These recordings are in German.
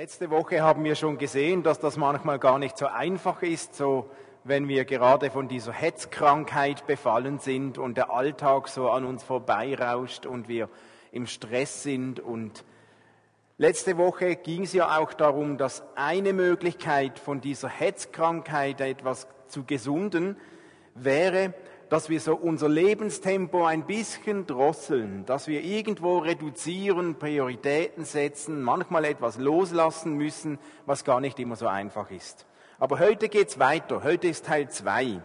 Letzte Woche haben wir schon gesehen, dass das manchmal gar nicht so einfach ist, so wenn wir gerade von dieser Hetzkrankheit befallen sind und der Alltag so an uns vorbeirauscht und wir im Stress sind. Und letzte Woche ging es ja auch darum, dass eine Möglichkeit von dieser Hetzkrankheit etwas zu gesunden wäre, dass wir so unser Lebenstempo ein bisschen drosseln, dass wir irgendwo reduzieren, Prioritäten setzen, manchmal etwas loslassen müssen, was gar nicht immer so einfach ist. Aber heute geht's weiter. Heute ist Teil zwei,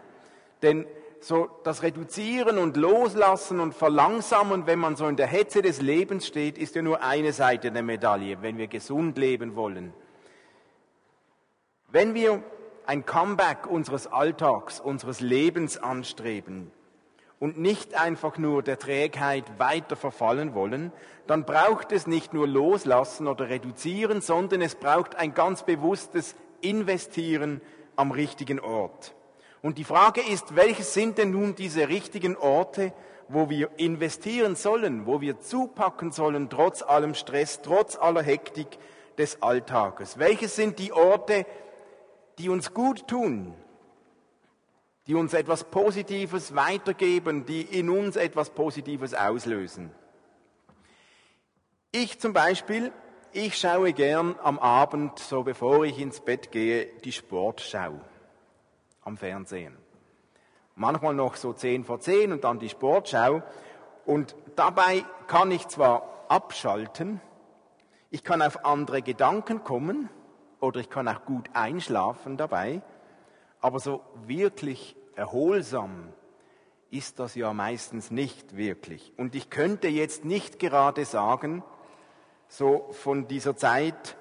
Denn so das Reduzieren und Loslassen und Verlangsamen, wenn man so in der Hetze des Lebens steht, ist ja nur eine Seite der Medaille, wenn wir gesund leben wollen. Wenn wir ein Comeback unseres Alltags, unseres Lebens anstreben und nicht einfach nur der Trägheit weiter verfallen wollen, dann braucht es nicht nur loslassen oder reduzieren, sondern es braucht ein ganz bewusstes Investieren am richtigen Ort. Und die Frage ist, welches sind denn nun diese richtigen Orte, wo wir investieren sollen, wo wir zupacken sollen, trotz allem Stress, trotz aller Hektik des Alltages? Welches sind die Orte, die uns gut tun, die uns etwas Positives weitergeben, die in uns etwas Positives auslösen. Ich zum Beispiel, ich schaue gern am Abend, so bevor ich ins Bett gehe, die Sportschau am Fernsehen. Manchmal noch so zehn vor zehn und dann die Sportschau. Und dabei kann ich zwar abschalten, ich kann auf andere Gedanken kommen, oder ich kann auch gut einschlafen dabei, aber so wirklich erholsam ist das ja meistens nicht wirklich. Und ich könnte jetzt nicht gerade sagen, so von dieser Zeit,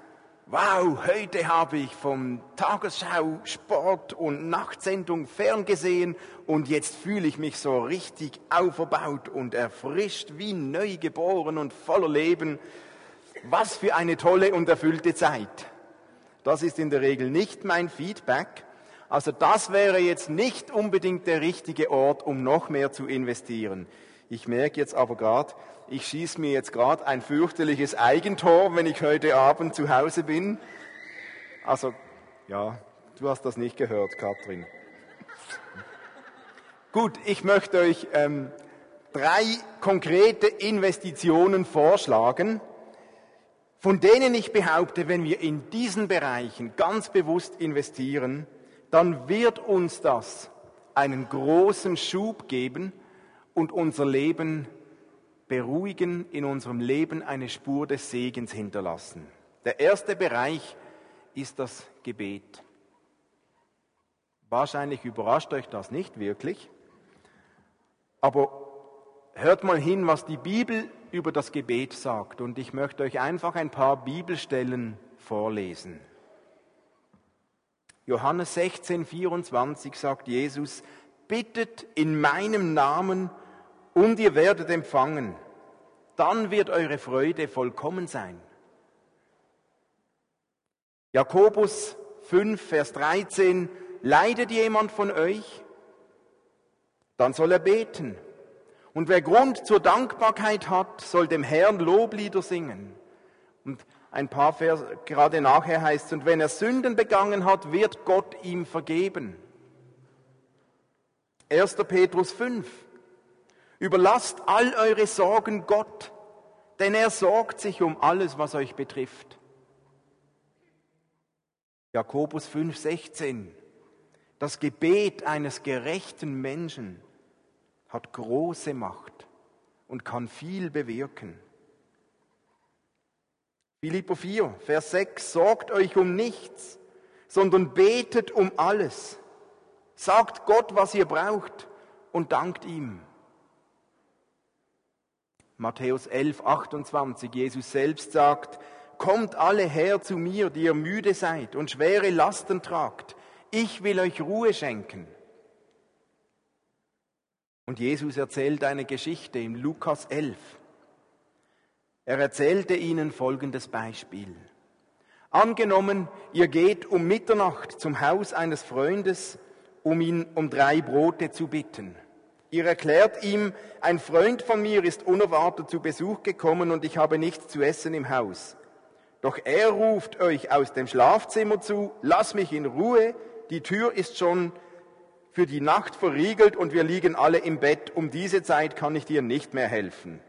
wow, heute habe ich vom Tagesschau, Sport und Nachtsendung ferngesehen und jetzt fühle ich mich so richtig auferbaut und erfrischt wie neu geboren und voller Leben. Was für eine tolle und erfüllte Zeit. Das ist in der Regel nicht mein Feedback. Also das wäre jetzt nicht unbedingt der richtige Ort, um noch mehr zu investieren. Ich merke jetzt aber gerade, ich schieße mir jetzt gerade ein fürchterliches Eigentor, wenn ich heute Abend zu Hause bin. Also, ja, du hast das nicht gehört, Katrin. Gut, ich möchte euch ähm, drei konkrete Investitionen vorschlagen, von denen ich behaupte, wenn wir in diesen Bereichen ganz bewusst investieren, dann wird uns das einen großen Schub geben und unser Leben beruhigen, in unserem Leben eine Spur des Segens hinterlassen. Der erste Bereich ist das Gebet. Wahrscheinlich überrascht euch das nicht wirklich, aber hört mal hin, was die Bibel über das Gebet sagt. Und ich möchte euch einfach ein paar Bibelstellen vorlesen. Johannes 16, 24 sagt Jesus, bittet in meinem Namen und ihr werdet empfangen. Dann wird eure Freude vollkommen sein. Jakobus 5, Vers 13, leidet jemand von euch? Dann soll er beten. Und wer Grund zur Dankbarkeit hat, soll dem Herrn Loblieder singen. Und ein paar Vers gerade nachher heißt und wenn er Sünden begangen hat, wird Gott ihm vergeben. 1. Petrus 5. Überlasst all eure Sorgen Gott, denn er sorgt sich um alles, was euch betrifft. Jakobus 5, 16. Das Gebet eines gerechten Menschen hat große Macht und kann viel bewirken. Philippo 4, Vers 6, sorgt euch um nichts, sondern betet um alles. Sagt Gott, was ihr braucht und dankt ihm. Matthäus 11, 28, Jesus selbst sagt, Kommt alle her zu mir, die ihr müde seid und schwere Lasten tragt. Ich will euch Ruhe schenken. Und Jesus erzählt eine Geschichte in Lukas 11. Er erzählte ihnen folgendes Beispiel. Angenommen, ihr geht um Mitternacht zum Haus eines Freundes, um ihn um drei Brote zu bitten. Ihr erklärt ihm, ein Freund von mir ist unerwartet zu Besuch gekommen und ich habe nichts zu essen im Haus. Doch er ruft euch aus dem Schlafzimmer zu, lass mich in Ruhe, die Tür ist schon für die Nacht verriegelt und wir liegen alle im Bett, um diese Zeit kann ich dir nicht mehr helfen.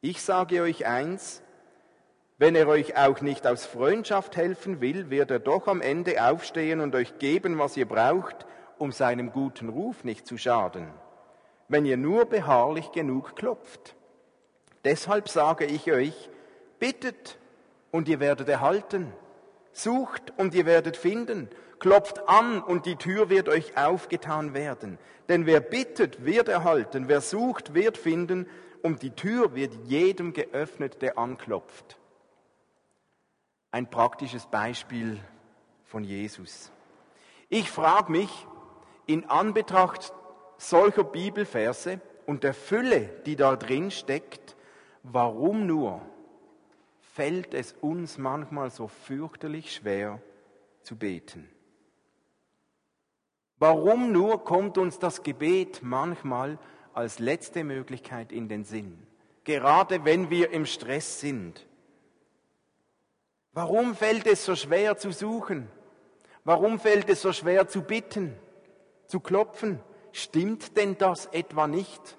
Ich sage euch eins, wenn er euch auch nicht aus Freundschaft helfen will, wird er doch am Ende aufstehen und euch geben, was ihr braucht, um seinem guten Ruf nicht zu schaden, wenn ihr nur beharrlich genug klopft. Deshalb sage ich euch, bittet und ihr werdet erhalten, sucht und ihr werdet finden, klopft an und die Tür wird euch aufgetan werden. Denn wer bittet, wird erhalten, wer sucht, wird finden und die Tür wird jedem geöffnet, der anklopft. Ein praktisches Beispiel von Jesus. Ich frage mich, in Anbetracht solcher Bibelverse und der Fülle, die da drin steckt, warum nur fällt es uns manchmal so fürchterlich schwer zu beten? Warum nur kommt uns das Gebet manchmal als letzte Möglichkeit in den Sinn, gerade wenn wir im Stress sind? Warum fällt es so schwer zu suchen? Warum fällt es so schwer zu bitten, zu klopfen? Stimmt denn das etwa nicht,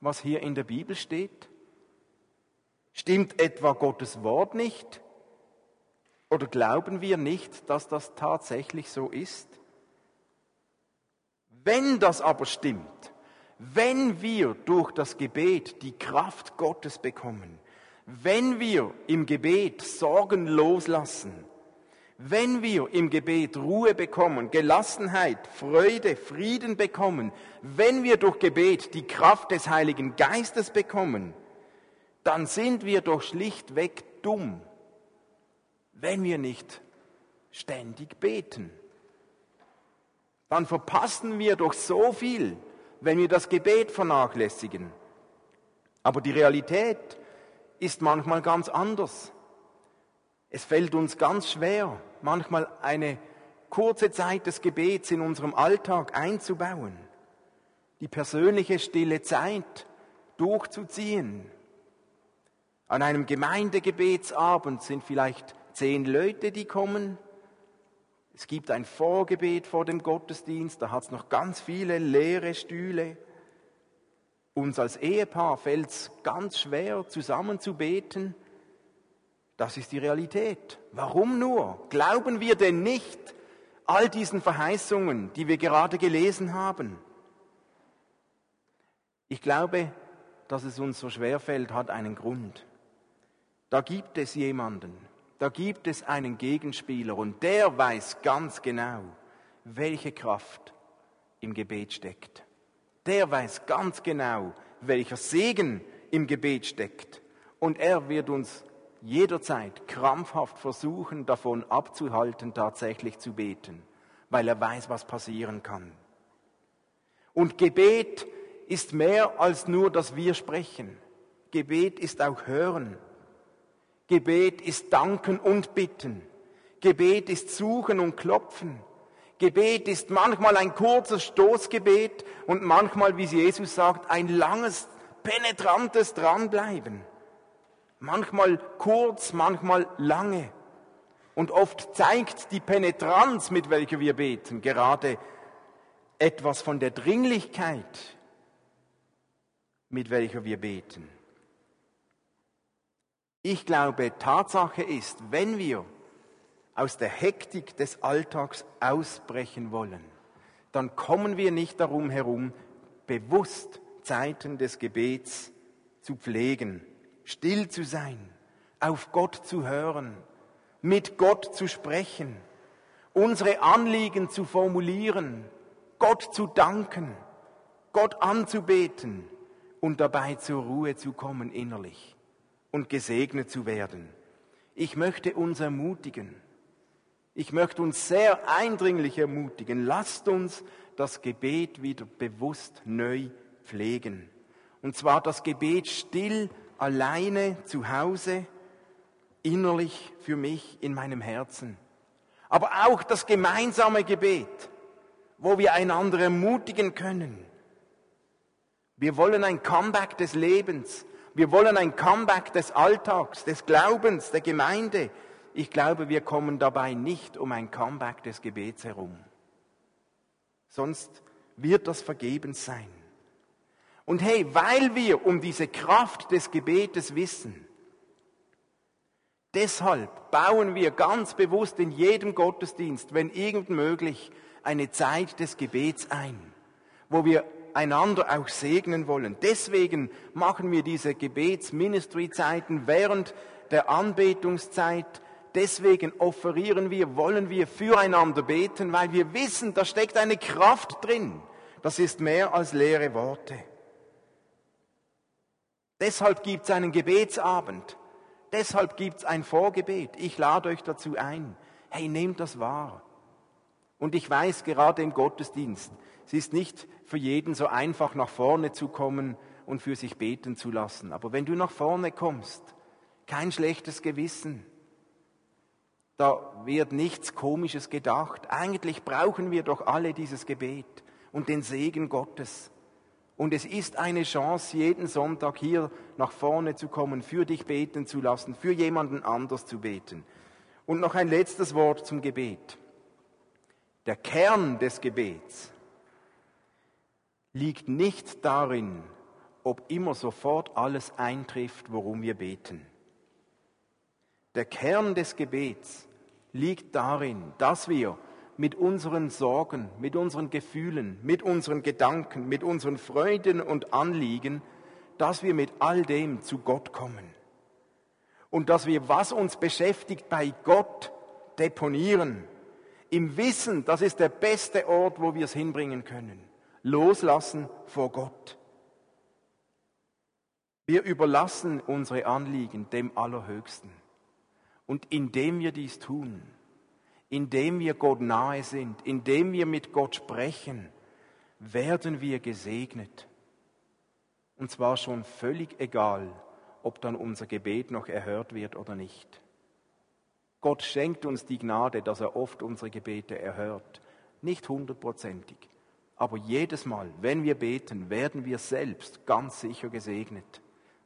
was hier in der Bibel steht? Stimmt etwa Gottes Wort nicht? Oder glauben wir nicht, dass das tatsächlich so ist? Wenn das aber stimmt, wenn wir durch das Gebet die Kraft Gottes bekommen, wenn wir im Gebet Sorgen loslassen, wenn wir im Gebet Ruhe bekommen, Gelassenheit, Freude, Frieden bekommen, wenn wir durch Gebet die Kraft des Heiligen Geistes bekommen, dann sind wir doch schlichtweg dumm, wenn wir nicht ständig beten. Dann verpassen wir doch so viel, wenn wir das Gebet vernachlässigen. Aber die Realität ist manchmal ganz anders. Es fällt uns ganz schwer, manchmal eine kurze Zeit des Gebets in unserem Alltag einzubauen, die persönliche stille Zeit durchzuziehen. An einem Gemeindegebetsabend sind vielleicht zehn Leute, die kommen. Es gibt ein Vorgebet vor dem Gottesdienst, da hat es noch ganz viele leere Stühle. Uns als Ehepaar fällt es ganz schwer, zusammen zu beten. Das ist die Realität. Warum nur? Glauben wir denn nicht all diesen Verheißungen, die wir gerade gelesen haben? Ich glaube, dass es uns so schwer fällt, hat einen Grund. Da gibt es jemanden, da gibt es einen Gegenspieler und der weiß ganz genau, welche Kraft im Gebet steckt. Der weiß ganz genau, welcher Segen im Gebet steckt. Und er wird uns jederzeit krampfhaft versuchen, davon abzuhalten, tatsächlich zu beten, weil er weiß, was passieren kann. Und Gebet ist mehr als nur, dass wir sprechen. Gebet ist auch Hören. Gebet ist Danken und Bitten. Gebet ist Suchen und Klopfen. Gebet ist manchmal ein kurzes Stoßgebet und manchmal, wie Jesus sagt, ein langes, penetrantes Dranbleiben. Manchmal kurz, manchmal lange. Und oft zeigt die Penetranz, mit welcher wir beten, gerade etwas von der Dringlichkeit, mit welcher wir beten. Ich glaube, Tatsache ist, wenn wir aus der Hektik des Alltags ausbrechen wollen, dann kommen wir nicht darum herum, bewusst Zeiten des Gebets zu pflegen, still zu sein, auf Gott zu hören, mit Gott zu sprechen, unsere Anliegen zu formulieren, Gott zu danken, Gott anzubeten und dabei zur Ruhe zu kommen innerlich und gesegnet zu werden. Ich möchte uns ermutigen, ich möchte uns sehr eindringlich ermutigen, lasst uns das Gebet wieder bewusst neu pflegen. Und zwar das Gebet still, alleine, zu Hause, innerlich für mich in meinem Herzen. Aber auch das gemeinsame Gebet, wo wir einander ermutigen können. Wir wollen ein Comeback des Lebens, Wir wollen ein Comeback des Alltags, des Glaubens, der Gemeinde. Ich glaube, wir kommen dabei nicht um ein Comeback des Gebets herum. Sonst wird das vergebens sein. Und hey, weil wir um diese Kraft des Gebetes wissen, deshalb bauen wir ganz bewusst in jedem Gottesdienst, wenn irgend möglich, eine Zeit des Gebets ein, wo wir einander auch segnen wollen. Deswegen machen wir diese Gebets-Ministry-Zeiten während der Anbetungszeit. Deswegen offerieren wir, wollen wir füreinander beten, weil wir wissen, da steckt eine Kraft drin. Das ist mehr als leere Worte. Deshalb gibt es einen Gebetsabend. Deshalb gibt es ein Vorgebet. Ich lade euch dazu ein. Hey, nehmt das wahr. Und ich weiß gerade im Gottesdienst, es ist nicht für jeden so einfach nach vorne zu kommen und für sich beten zu lassen. Aber wenn du nach vorne kommst, kein schlechtes Gewissen, da wird nichts Komisches gedacht. Eigentlich brauchen wir doch alle dieses Gebet und den Segen Gottes. Und es ist eine Chance, jeden Sonntag hier nach vorne zu kommen, für dich beten zu lassen, für jemanden anders zu beten. Und noch ein letztes Wort zum Gebet. Der Kern des Gebets liegt nicht darin, ob immer sofort alles eintrifft, worum wir beten. Der Kern des Gebets liegt darin, dass wir mit unseren Sorgen, mit unseren Gefühlen, mit unseren Gedanken, mit unseren Freuden und Anliegen, dass wir mit all dem zu Gott kommen. Und dass wir, was uns beschäftigt, bei Gott deponieren. Im Wissen, das ist der beste Ort, wo wir es hinbringen können loslassen vor Gott. Wir überlassen unsere Anliegen dem Allerhöchsten. Und indem wir dies tun, indem wir Gott nahe sind, indem wir mit Gott sprechen, werden wir gesegnet. Und zwar schon völlig egal, ob dann unser Gebet noch erhört wird oder nicht. Gott schenkt uns die Gnade, dass er oft unsere Gebete erhört. Nicht hundertprozentig. Aber jedes Mal, wenn wir beten, werden wir selbst ganz sicher gesegnet,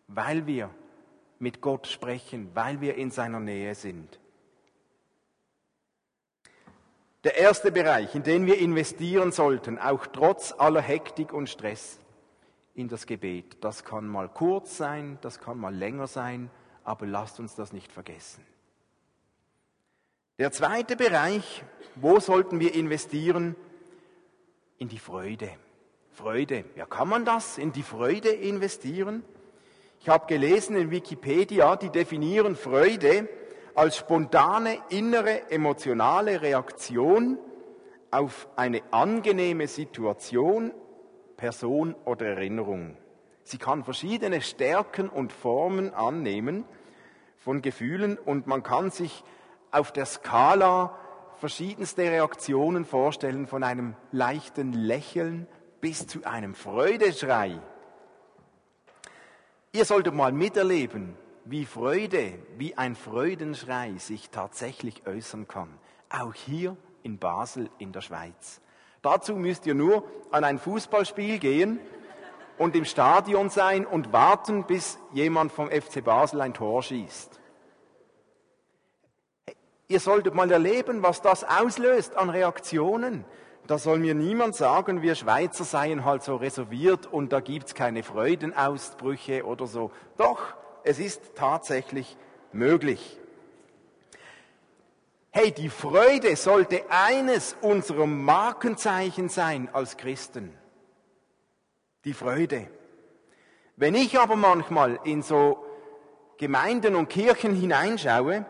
weil wir mit Gott sprechen, weil wir in seiner Nähe sind. Der erste Bereich, in den wir investieren sollten, auch trotz aller Hektik und Stress, in das Gebet. Das kann mal kurz sein, das kann mal länger sein, aber lasst uns das nicht vergessen. Der zweite Bereich, wo sollten wir investieren? In die Freude. Freude. Ja, kann man das in die Freude investieren? Ich habe gelesen in Wikipedia, die definieren Freude als spontane innere emotionale Reaktion auf eine angenehme Situation, Person oder Erinnerung. Sie kann verschiedene Stärken und Formen annehmen von Gefühlen und man kann sich auf der Skala verschiedenste Reaktionen vorstellen, von einem leichten Lächeln bis zu einem Freudeschrei. Ihr solltet mal miterleben, wie Freude, wie ein Freudenschrei sich tatsächlich äußern kann. Auch hier in Basel in der Schweiz. Dazu müsst ihr nur an ein Fußballspiel gehen und im Stadion sein und warten, bis jemand vom FC Basel ein Tor schießt. Ihr solltet mal erleben, was das auslöst an Reaktionen. Da soll mir niemand sagen, wir Schweizer seien halt so reserviert und da gibt's keine Freudenausbrüche oder so. Doch, es ist tatsächlich möglich. Hey, die Freude sollte eines unserer Markenzeichen sein als Christen. Die Freude. Wenn ich aber manchmal in so Gemeinden und Kirchen hineinschaue,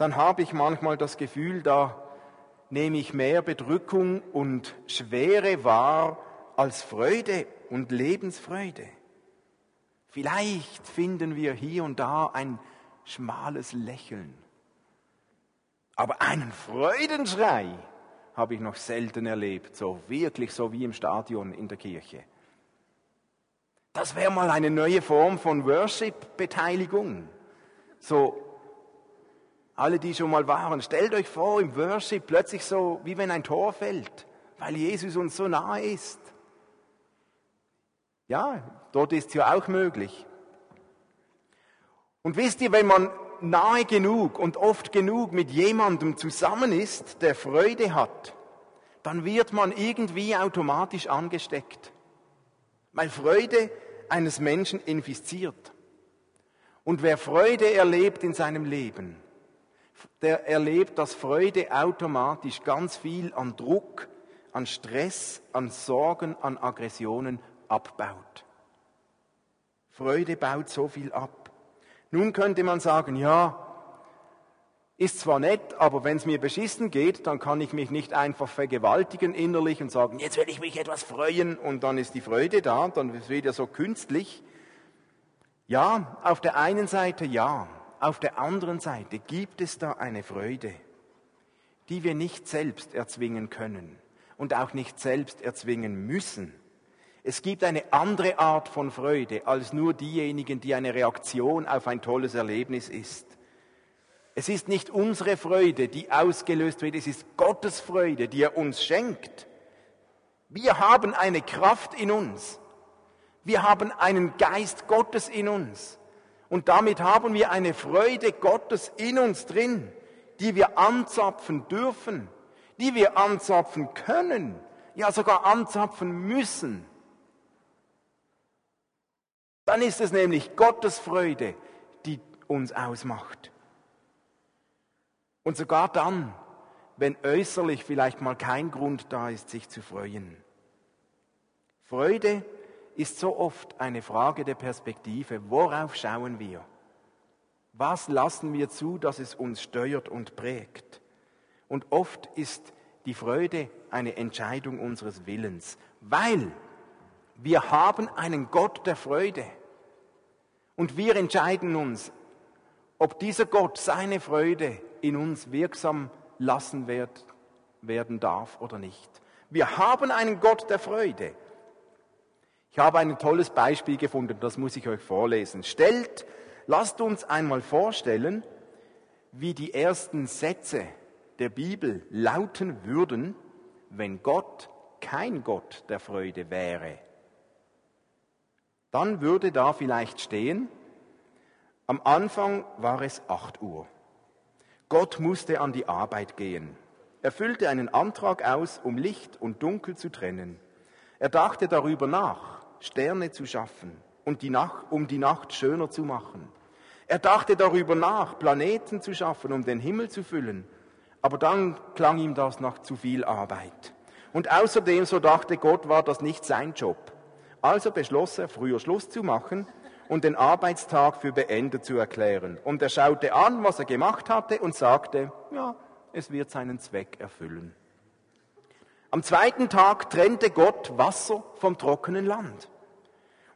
dann habe ich manchmal das Gefühl, da nehme ich mehr Bedrückung und Schwere wahr als Freude und Lebensfreude. Vielleicht finden wir hier und da ein schmales Lächeln. Aber einen Freudenschrei habe ich noch selten erlebt, so wirklich so wie im Stadion in der Kirche. Das wäre mal eine neue Form von Worship-Beteiligung. So alle, die schon mal waren, stellt euch vor, im Worship plötzlich so, wie wenn ein Tor fällt, weil Jesus uns so nahe ist. Ja, dort ist es ja auch möglich. Und wisst ihr, wenn man nahe genug und oft genug mit jemandem zusammen ist, der Freude hat, dann wird man irgendwie automatisch angesteckt. Weil Freude eines Menschen infiziert. Und wer Freude erlebt in seinem Leben, der erlebt, dass Freude automatisch ganz viel an Druck, an Stress, an Sorgen, an Aggressionen abbaut. Freude baut so viel ab. Nun könnte man sagen, ja, ist zwar nett, aber wenn es mir beschissen geht, dann kann ich mich nicht einfach vergewaltigen innerlich und sagen, jetzt will ich mich etwas freuen und dann ist die Freude da, dann ist es wieder so künstlich. Ja, auf der einen Seite ja, auf der anderen Seite gibt es da eine Freude, die wir nicht selbst erzwingen können und auch nicht selbst erzwingen müssen. Es gibt eine andere Art von Freude als nur diejenigen, die eine Reaktion auf ein tolles Erlebnis ist. Es ist nicht unsere Freude, die ausgelöst wird, es ist Gottes Freude, die er uns schenkt. Wir haben eine Kraft in uns. Wir haben einen Geist Gottes in uns. Und damit haben wir eine Freude Gottes in uns drin, die wir anzapfen dürfen, die wir anzapfen können, ja sogar anzapfen müssen. Dann ist es nämlich Gottes Freude, die uns ausmacht. Und sogar dann, wenn äußerlich vielleicht mal kein Grund da ist, sich zu freuen. Freude ist so oft eine Frage der Perspektive. Worauf schauen wir? Was lassen wir zu, dass es uns steuert und prägt? Und oft ist die Freude eine Entscheidung unseres Willens, weil wir haben einen Gott der Freude. Und wir entscheiden uns, ob dieser Gott seine Freude in uns wirksam lassen wird, werden darf oder nicht. Wir haben einen Gott der Freude. Ich habe ein tolles Beispiel gefunden, das muss ich euch vorlesen. Stellt, lasst uns einmal vorstellen, wie die ersten Sätze der Bibel lauten würden, wenn Gott kein Gott der Freude wäre. Dann würde da vielleicht stehen, am Anfang war es 8 Uhr. Gott musste an die Arbeit gehen. Er füllte einen Antrag aus, um Licht und Dunkel zu trennen. Er dachte darüber nach, Sterne zu schaffen und die Nacht, um die Nacht schöner zu machen. Er dachte darüber nach, Planeten zu schaffen, um den Himmel zu füllen. Aber dann klang ihm das nach zu viel Arbeit. Und außerdem, so dachte Gott, war das nicht sein Job. Also beschloss er, früher Schluss zu machen und den Arbeitstag für beendet zu erklären. Und er schaute an, was er gemacht hatte und sagte, ja, es wird seinen Zweck erfüllen. Am zweiten Tag trennte Gott Wasser vom trockenen Land.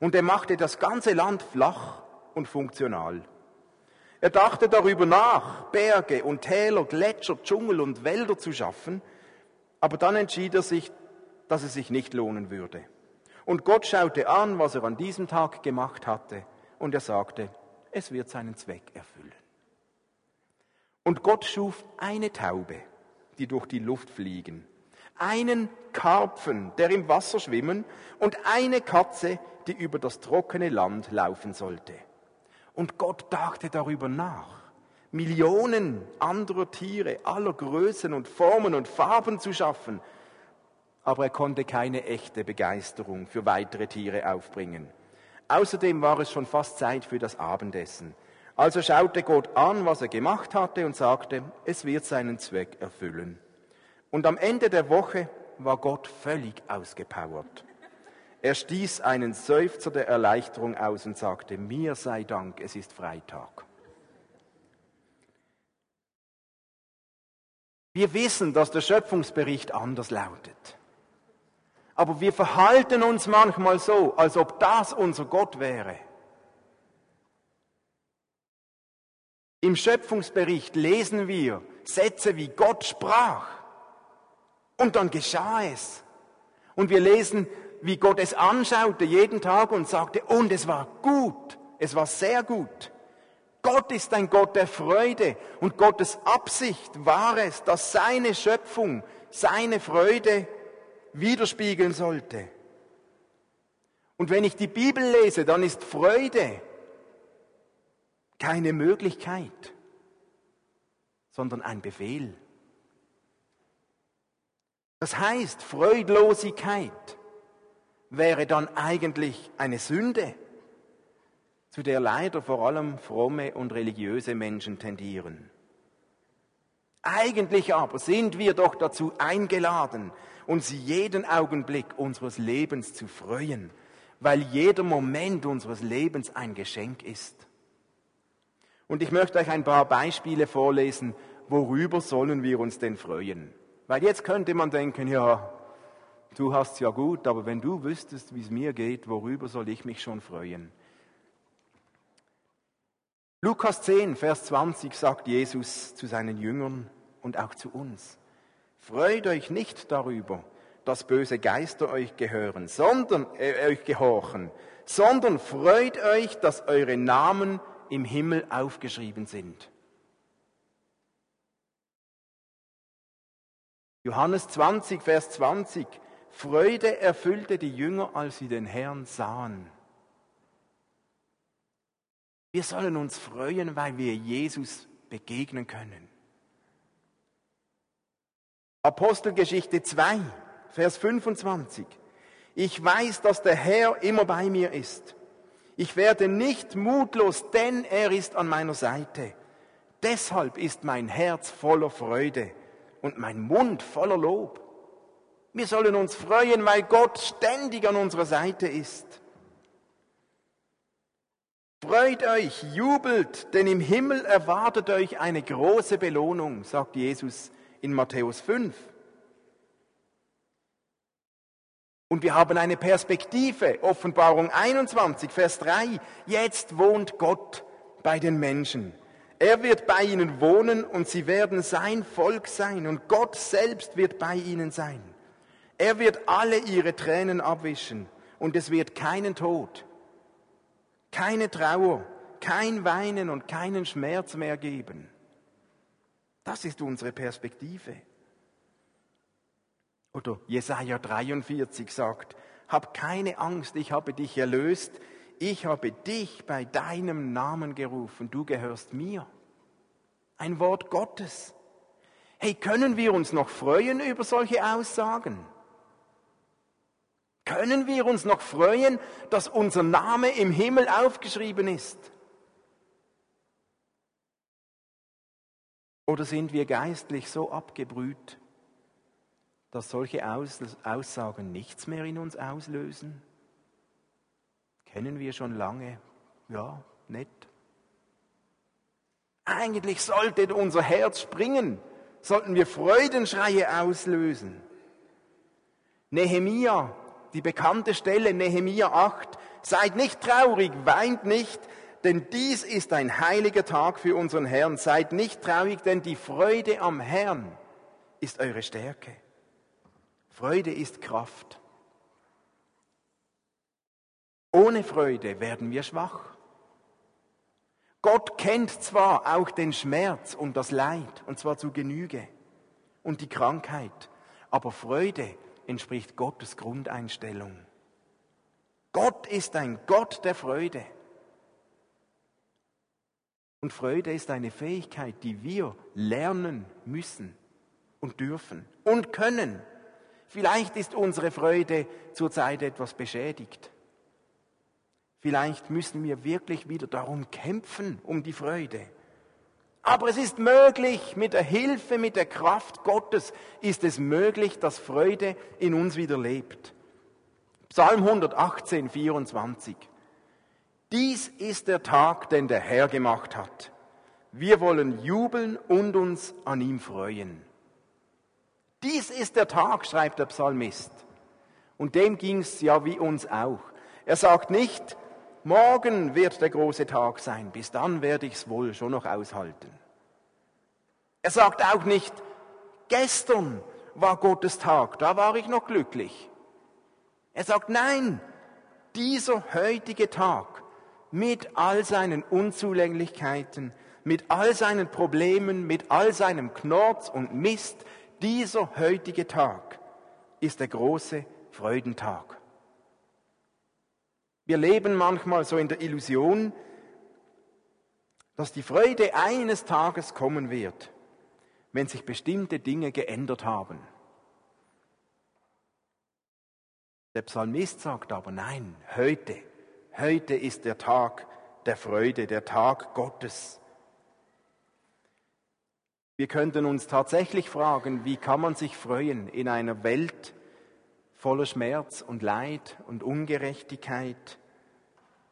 Und er machte das ganze Land flach und funktional. Er dachte darüber nach, Berge und Täler, Gletscher, Dschungel und Wälder zu schaffen, aber dann entschied er sich, dass es sich nicht lohnen würde. Und Gott schaute an, was er an diesem Tag gemacht hatte, und er sagte, es wird seinen Zweck erfüllen. Und Gott schuf eine Taube, die durch die Luft fliegen einen Karpfen, der im Wasser schwimmen, und eine Katze, die über das trockene Land laufen sollte. Und Gott dachte darüber nach, Millionen anderer Tiere aller Größen und Formen und Farben zu schaffen, aber er konnte keine echte Begeisterung für weitere Tiere aufbringen. Außerdem war es schon fast Zeit für das Abendessen. Also schaute Gott an, was er gemacht hatte und sagte, es wird seinen Zweck erfüllen. Und am Ende der Woche war Gott völlig ausgepowert. Er stieß einen Seufzer der Erleichterung aus und sagte, mir sei Dank, es ist Freitag. Wir wissen, dass der Schöpfungsbericht anders lautet. Aber wir verhalten uns manchmal so, als ob das unser Gott wäre. Im Schöpfungsbericht lesen wir Sätze wie Gott sprach. Und dann geschah es. Und wir lesen, wie Gott es anschaute jeden Tag und sagte, und es war gut, es war sehr gut. Gott ist ein Gott der Freude und Gottes Absicht war es, dass seine Schöpfung seine Freude widerspiegeln sollte. Und wenn ich die Bibel lese, dann ist Freude keine Möglichkeit, sondern ein Befehl. Das heißt, Freudlosigkeit wäre dann eigentlich eine Sünde, zu der leider vor allem fromme und religiöse Menschen tendieren. Eigentlich aber sind wir doch dazu eingeladen, uns jeden Augenblick unseres Lebens zu freuen, weil jeder Moment unseres Lebens ein Geschenk ist. Und ich möchte euch ein paar Beispiele vorlesen, worüber sollen wir uns denn freuen? Weil jetzt könnte man denken, ja, du hast es ja gut, aber wenn du wüsstest, wie es mir geht, worüber soll ich mich schon freuen? Lukas 10, Vers 20 sagt Jesus zu seinen Jüngern und auch zu uns, freut euch nicht darüber, dass böse Geister euch gehören, sondern äh, euch gehorchen, sondern freut euch, dass eure Namen im Himmel aufgeschrieben sind. Johannes 20, Vers 20. Freude erfüllte die Jünger, als sie den Herrn sahen. Wir sollen uns freuen, weil wir Jesus begegnen können. Apostelgeschichte 2, Vers 25. Ich weiß, dass der Herr immer bei mir ist. Ich werde nicht mutlos, denn er ist an meiner Seite. Deshalb ist mein Herz voller Freude und mein Mund voller Lob. Wir sollen uns freuen, weil Gott ständig an unserer Seite ist. Freut euch, jubelt, denn im Himmel erwartet euch eine große Belohnung, sagt Jesus in Matthäus 5. Und wir haben eine Perspektive, Offenbarung 21, Vers 3. Jetzt wohnt Gott bei den Menschen. Er wird bei ihnen wohnen und sie werden sein Volk sein und Gott selbst wird bei ihnen sein. Er wird alle ihre Tränen abwischen und es wird keinen Tod, keine Trauer, kein Weinen und keinen Schmerz mehr geben. Das ist unsere Perspektive. Oder Jesaja 43 sagt, hab keine Angst, ich habe dich erlöst, ich habe dich bei deinem Namen gerufen, du gehörst mir. Ein Wort Gottes. Hey, können wir uns noch freuen über solche Aussagen? Können wir uns noch freuen, dass unser Name im Himmel aufgeschrieben ist? Oder sind wir geistlich so abgebrüht, dass solche Aussagen nichts mehr in uns auslösen? Kennen wir schon lange? Ja, nett. Eigentlich sollte unser Herz springen, sollten wir Freudenschreie auslösen. Nehemia die bekannte Stelle Nehemia 8, seid nicht traurig, weint nicht, denn dies ist ein heiliger Tag für unseren Herrn. Seid nicht traurig, denn die Freude am Herrn ist eure Stärke. Freude ist Kraft. Ohne Freude werden wir schwach. Gott kennt zwar auch den Schmerz und das Leid, und zwar zu Genüge, und die Krankheit, aber Freude entspricht Gottes Grundeinstellung. Gott ist ein Gott der Freude. Und Freude ist eine Fähigkeit, die wir lernen müssen und dürfen und können. Vielleicht ist unsere Freude zurzeit etwas beschädigt. Vielleicht müssen wir wirklich wieder darum kämpfen, um die Freude. Aber es ist möglich, mit der Hilfe, mit der Kraft Gottes ist es möglich, dass Freude in uns wieder lebt. Psalm 118, 24. Dies ist der Tag, den der Herr gemacht hat. Wir wollen jubeln und uns an ihm freuen. Dies ist der Tag, schreibt der Psalmist. Und dem ging es ja wie uns auch. Er sagt nicht, morgen wird der große Tag sein, bis dann werde ich es wohl schon noch aushalten. Er sagt auch nicht, gestern war Gottes Tag, da war ich noch glücklich. Er sagt, nein, dieser heutige Tag mit all seinen Unzulänglichkeiten, mit all seinen Problemen, mit all seinem Knorz und Mist, dieser heutige Tag ist der große Freudentag. Wir leben manchmal so in der Illusion, dass die Freude eines Tages kommen wird, wenn sich bestimmte Dinge geändert haben. Der Psalmist sagt aber nein, heute, heute ist der Tag der Freude, der Tag Gottes. Wir könnten uns tatsächlich fragen, wie kann man sich freuen in einer Welt voller Schmerz und Leid und Ungerechtigkeit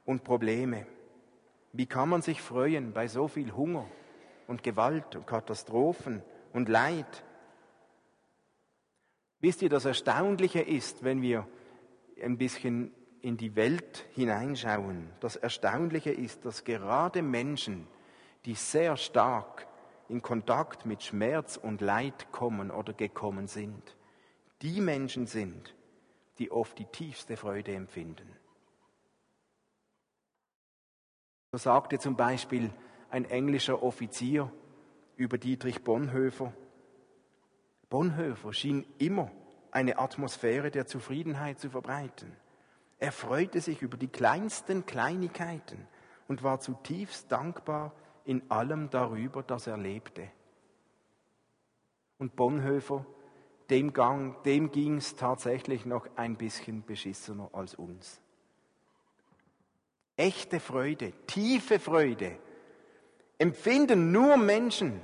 und Probleme? Wie kann man sich freuen bei so viel Hunger und Gewalt und Katastrophen und Leid? Wisst ihr, das Erstaunliche ist, wenn wir ein bisschen in die Welt hineinschauen, das Erstaunliche ist, dass gerade Menschen, die sehr stark in Kontakt mit Schmerz und Leid kommen oder gekommen sind, die Menschen sind, die oft die tiefste Freude empfinden. So sagte zum Beispiel ein englischer Offizier über Dietrich Bonhoeffer, Bonhoeffer schien immer eine Atmosphäre der Zufriedenheit zu verbreiten. Er freute sich über die kleinsten Kleinigkeiten und war zutiefst dankbar in allem darüber, das er lebte. Und Bonhoeffer, dem, dem ging es tatsächlich noch ein bisschen beschissener als uns. Echte Freude, tiefe Freude empfinden nur Menschen,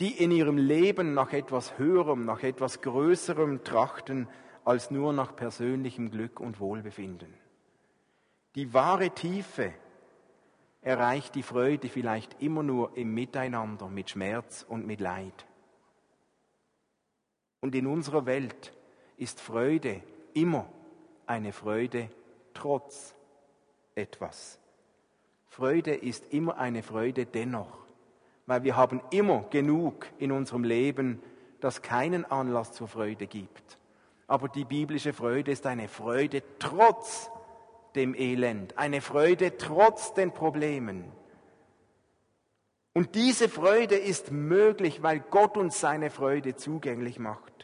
die in ihrem Leben nach etwas Höherem, nach etwas Größerem trachten als nur nach persönlichem Glück und Wohlbefinden. Die wahre Tiefe erreicht die Freude vielleicht immer nur im Miteinander mit Schmerz und mit Leid. Und in unserer Welt ist Freude immer eine Freude trotz etwas. Freude ist immer eine Freude dennoch, weil wir haben immer genug in unserem Leben, das keinen Anlass zur Freude gibt. Aber die biblische Freude ist eine Freude trotz dem Elend, eine Freude trotz den Problemen. Und diese Freude ist möglich, weil Gott uns seine Freude zugänglich macht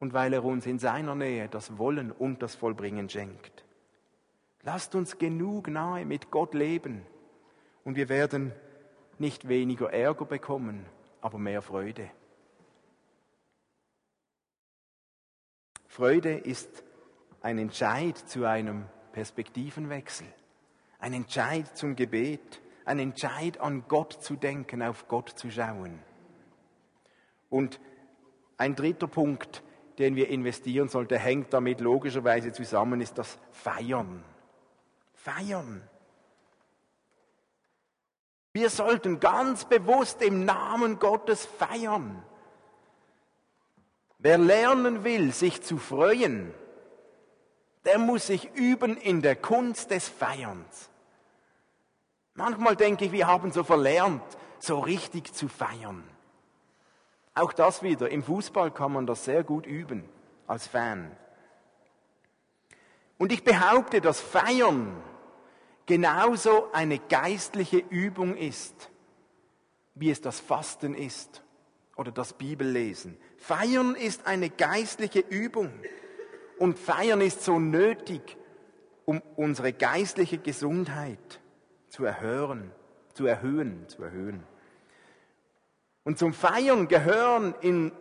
und weil er uns in seiner Nähe das Wollen und das Vollbringen schenkt. Lasst uns genug nahe mit Gott leben und wir werden nicht weniger Ärger bekommen, aber mehr Freude. Freude ist ein Entscheid zu einem Perspektivenwechsel, ein Entscheid zum Gebet, ein Entscheid an Gott zu denken, auf Gott zu schauen. Und ein dritter Punkt, den wir investieren sollten, hängt damit logischerweise zusammen, ist das Feiern. Feiern. Wir sollten ganz bewusst im Namen Gottes feiern. Wer lernen will, sich zu freuen, der muss sich üben in der Kunst des Feierns. Manchmal denke ich, wir haben so verlernt, so richtig zu feiern. Auch das wieder, im Fußball kann man das sehr gut üben, als Fan. Und ich behaupte, dass Feiern genauso eine geistliche Übung ist, wie es das Fasten ist oder das Bibellesen. Feiern ist eine geistliche Übung. Und Feiern ist so nötig, um unsere geistliche Gesundheit zu erhöhen, zu erhöhen, zu erhöhen. Und zum Feiern gehören in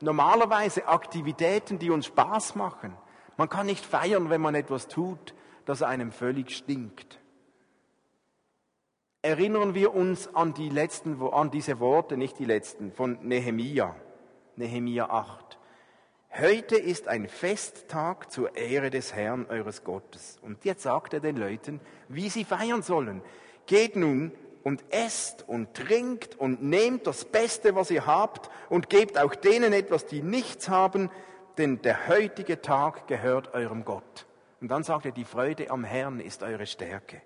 normalerweise Aktivitäten, die uns Spaß machen. Man kann nicht feiern, wenn man etwas tut, das einem völlig stinkt. Erinnern wir uns an die letzten, an diese Worte, nicht die letzten, von Nehemia, Nehemia 8. Heute ist ein Festtag zur Ehre des Herrn eures Gottes. Und jetzt sagt er den Leuten, wie sie feiern sollen. Geht nun und esst und trinkt und nehmt das Beste, was ihr habt, und gebt auch denen etwas, die nichts haben, denn der heutige Tag gehört eurem Gott. Und dann sagt er, die Freude am Herrn ist eure Stärke.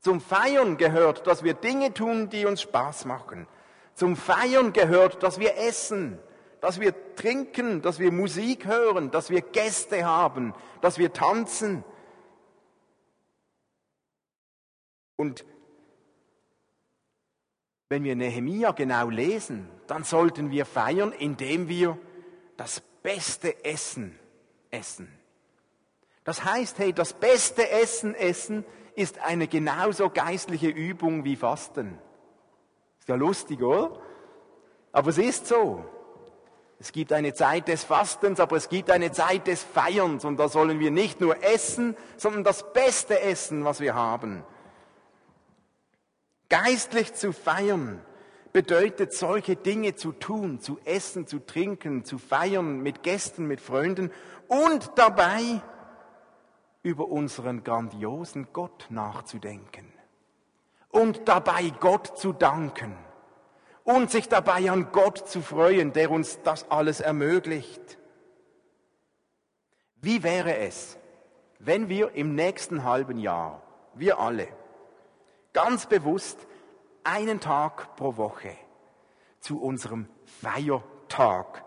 Zum Feiern gehört, dass wir Dinge tun, die uns Spaß machen. Zum Feiern gehört, dass wir essen, dass wir trinken, dass wir Musik hören, dass wir Gäste haben, dass wir tanzen. Und wenn wir Nehemia genau lesen, dann sollten wir feiern, indem wir das beste Essen essen. Das heißt, hey, das beste Essen essen ist eine genauso geistliche Übung wie Fasten. Ist ja lustig, oder? Aber es ist so. Es gibt eine Zeit des Fastens, aber es gibt eine Zeit des Feierns und da sollen wir nicht nur essen, sondern das Beste essen, was wir haben. Geistlich zu feiern bedeutet, solche Dinge zu tun, zu essen, zu trinken, zu feiern mit Gästen, mit Freunden und dabei über unseren grandiosen Gott nachzudenken und dabei Gott zu danken und sich dabei an Gott zu freuen, der uns das alles ermöglicht. Wie wäre es, wenn wir im nächsten halben Jahr, wir alle, ganz bewusst einen Tag pro Woche zu unserem Feiertag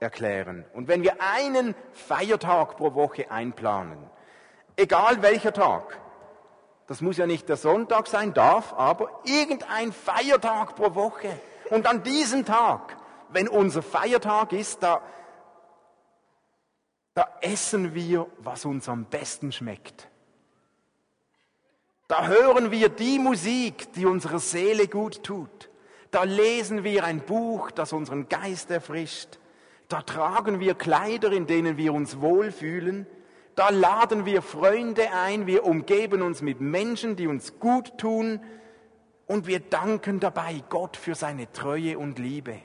erklären. Und wenn wir einen Feiertag pro Woche einplanen, egal welcher Tag, das muss ja nicht der Sonntag sein, darf, aber irgendein Feiertag pro Woche. Und an diesem Tag, wenn unser Feiertag ist, da, da essen wir, was uns am besten schmeckt. Da hören wir die Musik, die unserer Seele gut tut. Da lesen wir ein Buch, das unseren Geist erfrischt. Da tragen wir Kleider, in denen wir uns wohlfühlen. Da laden wir Freunde ein. Wir umgeben uns mit Menschen, die uns gut tun. Und wir danken dabei Gott für seine Treue und Liebe.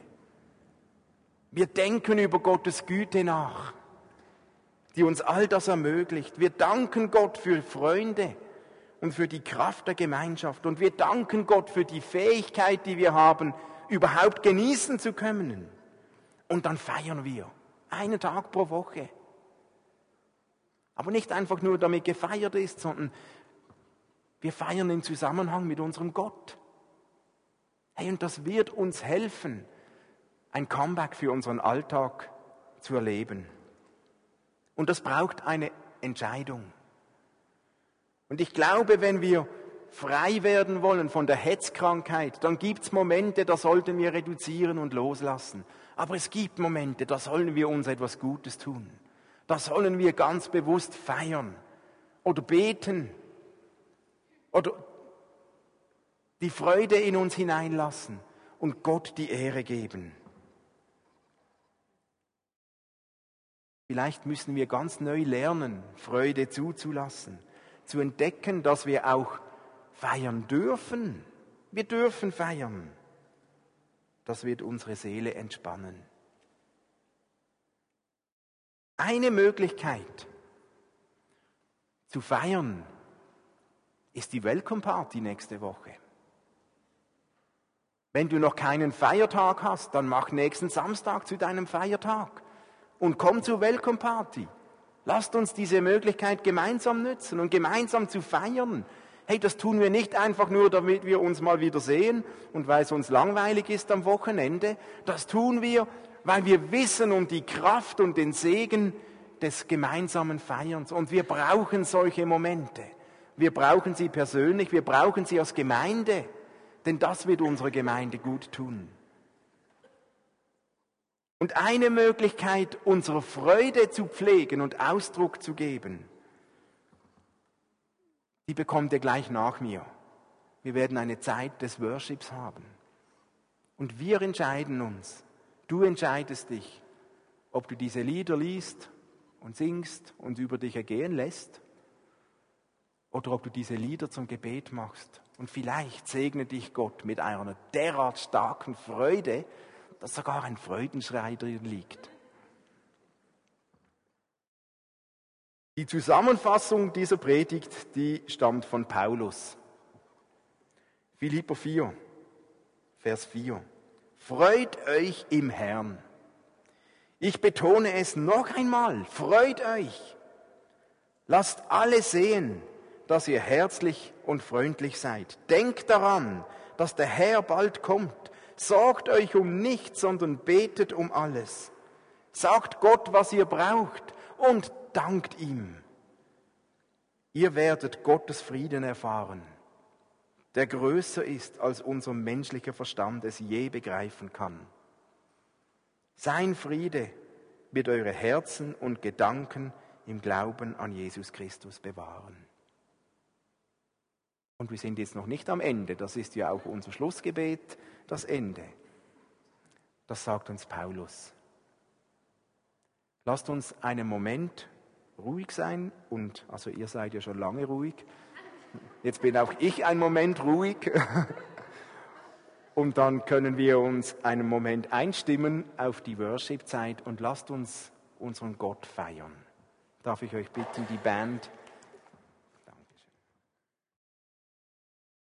Wir denken über Gottes Güte nach, die uns all das ermöglicht. Wir danken Gott für Freunde, und für die Kraft der Gemeinschaft. Und wir danken Gott für die Fähigkeit, die wir haben, überhaupt genießen zu können. Und dann feiern wir. Einen Tag pro Woche. Aber nicht einfach nur damit gefeiert ist, sondern wir feiern im Zusammenhang mit unserem Gott. Hey, und das wird uns helfen, ein Comeback für unseren Alltag zu erleben. Und das braucht eine Entscheidung. Und ich glaube, wenn wir frei werden wollen von der Hetzkrankheit, dann gibt's Momente, da sollten wir reduzieren und loslassen. Aber es gibt Momente, da sollen wir uns etwas Gutes tun. Da sollen wir ganz bewusst feiern oder beten oder die Freude in uns hineinlassen und Gott die Ehre geben. Vielleicht müssen wir ganz neu lernen, Freude zuzulassen zu entdecken, dass wir auch feiern dürfen. Wir dürfen feiern. Das wird unsere Seele entspannen. Eine Möglichkeit zu feiern ist die Welcome Party nächste Woche. Wenn du noch keinen Feiertag hast, dann mach nächsten Samstag zu deinem Feiertag und komm zur Welcome Party. Lasst uns diese Möglichkeit gemeinsam nützen und gemeinsam zu feiern. Hey, das tun wir nicht einfach nur, damit wir uns mal wieder sehen und weil es uns langweilig ist am Wochenende. Das tun wir, weil wir wissen um die Kraft und den Segen des gemeinsamen Feierns. Und wir brauchen solche Momente. Wir brauchen sie persönlich, wir brauchen sie als Gemeinde, denn das wird unsere Gemeinde gut tun. Und eine Möglichkeit, unsere Freude zu pflegen und Ausdruck zu geben, die bekommt ihr gleich nach mir. Wir werden eine Zeit des Worships haben. Und wir entscheiden uns, du entscheidest dich, ob du diese Lieder liest und singst und über dich ergehen lässt, oder ob du diese Lieder zum Gebet machst. Und vielleicht segne dich Gott mit einer derart starken Freude, dass sogar ein Freudenschrei drin liegt. Die Zusammenfassung dieser Predigt, die stammt von Paulus. Philipper 4, Vers 4. Freut euch im Herrn. Ich betone es noch einmal, freut euch. Lasst alle sehen, dass ihr herzlich und freundlich seid. Denkt daran, dass der Herr bald kommt. Sorgt euch um nichts, sondern betet um alles. Sagt Gott, was ihr braucht und dankt ihm. Ihr werdet Gottes Frieden erfahren, der größer ist, als unser menschlicher Verstand es je begreifen kann. Sein Friede wird eure Herzen und Gedanken im Glauben an Jesus Christus bewahren. Und wir sind jetzt noch nicht am Ende. Das ist ja auch unser Schlussgebet, das Ende. Das sagt uns Paulus. Lasst uns einen Moment ruhig sein und, also ihr seid ja schon lange ruhig. Jetzt bin auch ich einen Moment ruhig. Und dann können wir uns einen Moment einstimmen auf die Worship-Zeit und lasst uns unseren Gott feiern. Darf ich euch bitten, die Band